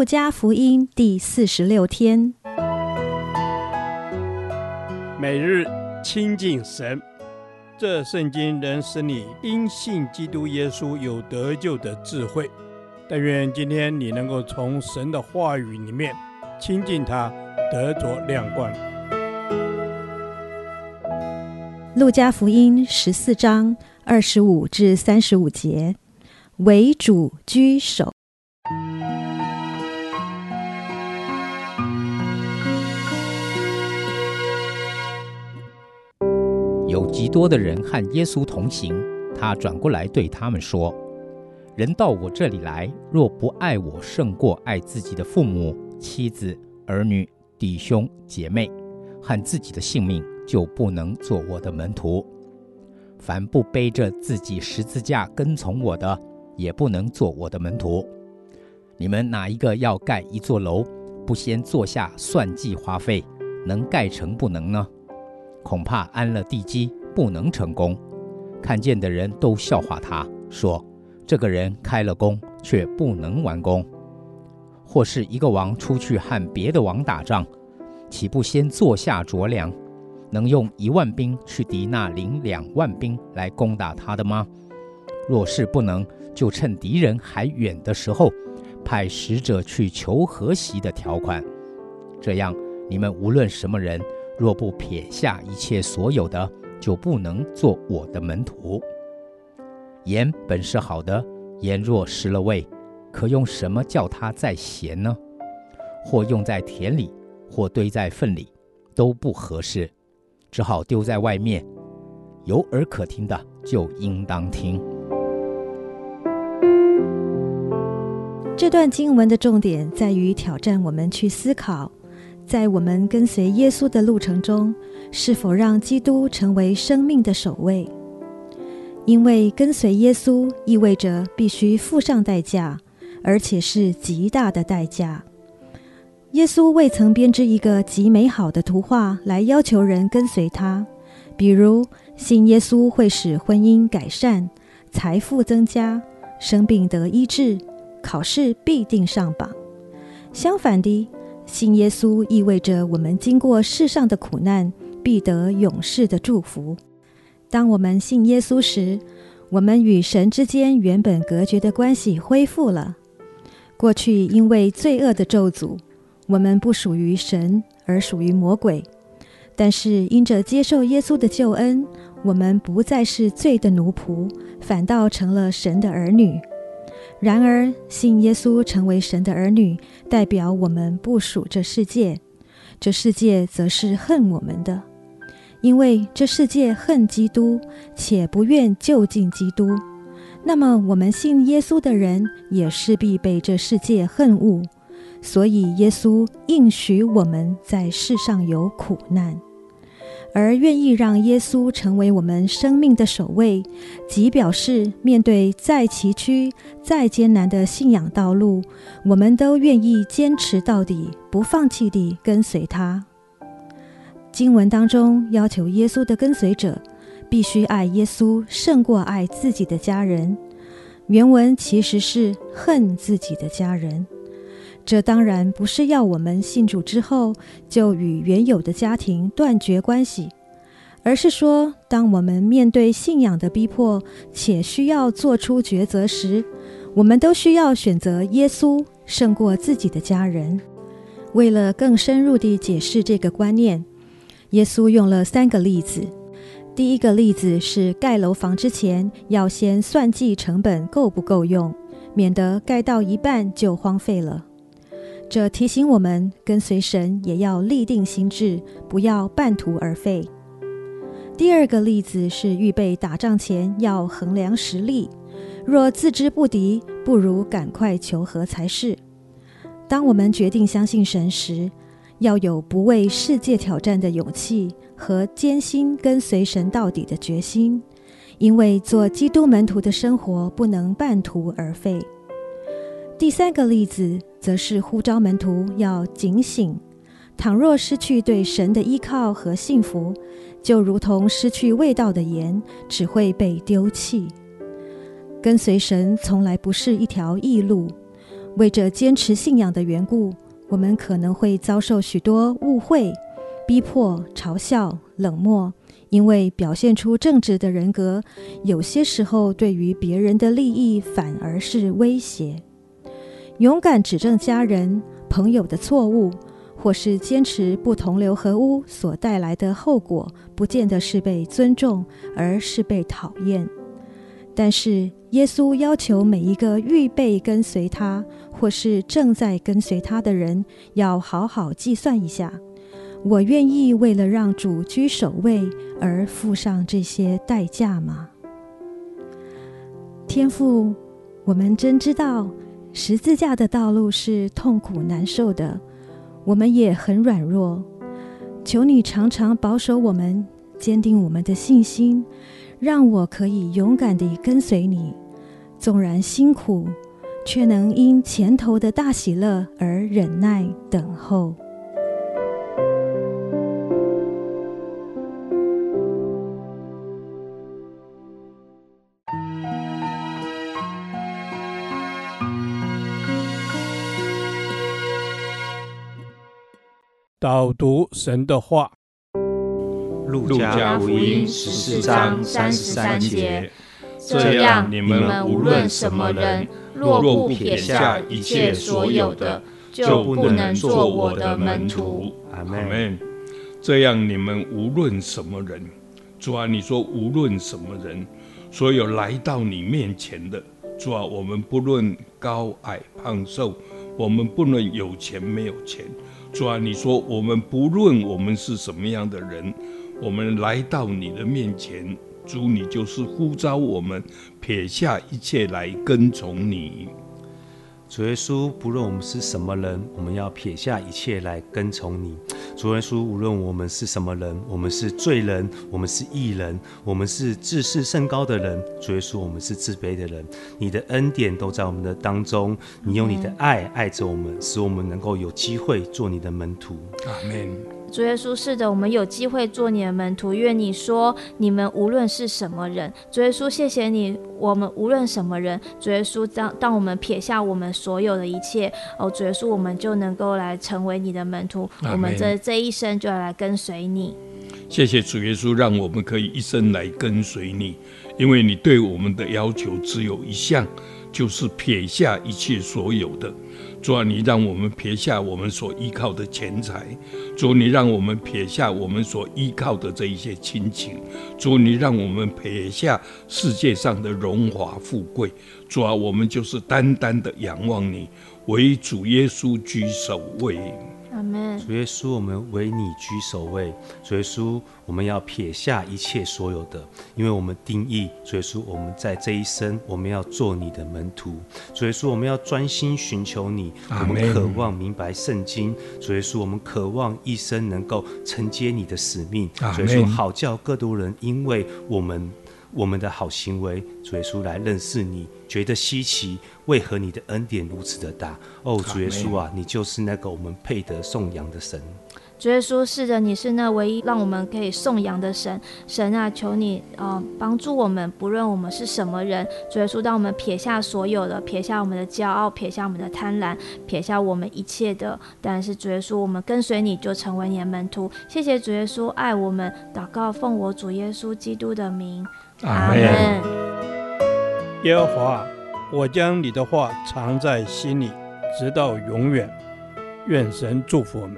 路加福音第四十六天，每日亲近神，这圣经能使你因信基督耶稣有得救的智慧。但愿今天你能够从神的话语里面亲近他，得着亮光。路加福音十四章二十五至三十五节，为主居首。有极多的人和耶稣同行，他转过来对他们说：“人到我这里来，若不爱我胜过爱自己的父母、妻子、儿女、弟兄、姐妹，和自己的性命，就不能做我的门徒。凡不背着自己十字架跟从我的，也不能做我的门徒。你们哪一个要盖一座楼，不先坐下算计花费，能盖成不能呢？”恐怕安了地基，不能成功。看见的人都笑话他，说：“这个人开了工，却不能完工。”或是一个王出去和别的王打仗，岂不先坐下酌量，能用一万兵去敌那领两万兵来攻打他的吗？若是不能，就趁敌人还远的时候，派使者去求和息的条款。这样，你们无论什么人。若不撇下一切所有的，就不能做我的门徒。盐本是好的，盐若失了味，可用什么叫它再咸呢？或用在田里，或堆在粪里，都不合适，只好丢在外面。有耳可听的，就应当听。这段经文的重点在于挑战我们去思考。在我们跟随耶稣的路程中，是否让基督成为生命的首位？因为跟随耶稣意味着必须付上代价，而且是极大的代价。耶稣未曾编织一个极美好的图画来要求人跟随他，比如信耶稣会使婚姻改善、财富增加、生病得医治、考试必定上榜。相反的。信耶稣意味着我们经过世上的苦难，必得永世的祝福。当我们信耶稣时，我们与神之间原本隔绝的关系恢复了。过去因为罪恶的咒诅，我们不属于神，而属于魔鬼。但是因着接受耶稣的救恩，我们不再是罪的奴仆，反倒成了神的儿女。然而，信耶稣成为神的儿女，代表我们不属这世界，这世界则是恨我们的，因为这世界恨基督，且不愿就近基督。那么，我们信耶稣的人也势必被这世界恨恶，所以耶稣应许我们在世上有苦难。而愿意让耶稣成为我们生命的守卫，即表示面对再崎岖、再艰难的信仰道路，我们都愿意坚持到底，不放弃地跟随他。经文当中要求耶稣的跟随者必须爱耶稣胜过爱自己的家人，原文其实是恨自己的家人。这当然不是要我们信主之后就与原有的家庭断绝关系，而是说，当我们面对信仰的逼迫且需要做出抉择时，我们都需要选择耶稣胜过自己的家人。为了更深入地解释这个观念，耶稣用了三个例子。第一个例子是盖楼房之前要先算计成本够不够用，免得盖到一半就荒废了。这提醒我们，跟随神也要立定心志，不要半途而废。第二个例子是预备打仗前要衡量实力，若自知不敌，不如赶快求和才是。当我们决定相信神时，要有不畏世界挑战的勇气和坚心跟随神到底的决心，因为做基督门徒的生活不能半途而废。第三个例子，则是呼召门徒要警醒，倘若失去对神的依靠和信服，就如同失去味道的盐，只会被丢弃。跟随神从来不是一条易路，为着坚持信仰的缘故，我们可能会遭受许多误会、逼迫、嘲笑、冷漠。因为表现出正直的人格，有些时候对于别人的利益反而是威胁。勇敢指正家人、朋友的错误，或是坚持不同流合污所带来的后果，不见得是被尊重，而是被讨厌。但是耶稣要求每一个预备跟随他，或是正在跟随他的人，要好好计算一下。我愿意为了让主居首位而付上这些代价吗？天父，我们真知道十字架的道路是痛苦难受的，我们也很软弱。求你常常保守我们，坚定我们的信心，让我可以勇敢地跟随你。纵然辛苦，却能因前头的大喜乐而忍耐等候。导读神的话，《路加福音》十四章三十三节：这样，你们无论什么人，若不撇下一切所有的，就不能做我的门徒。阿门。这样，你们无论什么人，主啊，你说无论什么人，所有来到你面前的，主啊，我们不论高矮胖瘦，我们不论有钱没有钱。主啊，你说我们不论我们是什么样的人，我们来到你的面前，主你就是呼召我们撇下一切来跟从你。主耶稣，不论我们是什么人，我们要撇下一切来跟从你。主耶稣，无论我们是什么人，我们是罪人，我们是义人，我们是自视甚高的人。主耶稣，我们是自卑的人。你的恩典都在我们的当中，你用你的爱爱着我们，使我们能够有机会做你的门徒。阿门。主耶稣，是的，我们有机会做你的门徒，愿你说你们无论是什么人，主耶稣，谢谢你，我们无论什么人，主耶稣，当当我们撇下我们所有的一切，哦，主耶稣，我们就能够来成为你的门徒，我们这这一生就要来跟随你。谢谢主耶稣，让我们可以一生来跟随你，因为你对我们的要求只有一项，就是撇下一切所有的。主啊，你让我们撇下我们所依靠的钱财；主，你让我们撇下我们所依靠的这一些亲情；主，你让我们撇下世界上的荣华富贵。主啊，我们就是单单的仰望你，唯主耶稣居首位。主耶稣，我们为你居首位。主耶稣，我们要撇下一切所有的，因为我们定义，主耶稣，我们在这一生，我们要做你的门徒。主耶稣，我们要专心寻求你，我们渴望明白圣经。主耶稣，我们渴望一生能够承接你的使命。主耶稣，好叫各多人因为我们。我们的好行为，主耶稣来认识你，觉得稀奇，为何你的恩典如此的大？哦，主耶稣啊，你就是那个我们配得颂扬的神。主耶稣，是的，你是那唯一让我们可以颂扬的神。神啊，求你呃帮助我们，不论我们是什么人，主耶稣，当我们撇下所有的，撇下我们的骄傲，撇下我们的贪婪，撇下我们一切的，但是主耶稣，我们跟随你就成为你的门徒。谢谢主耶稣爱我们，祷告奉我主耶稣基督的名。阿门。耶和华，我将你的话藏在心里，直到永远。愿神祝福我们。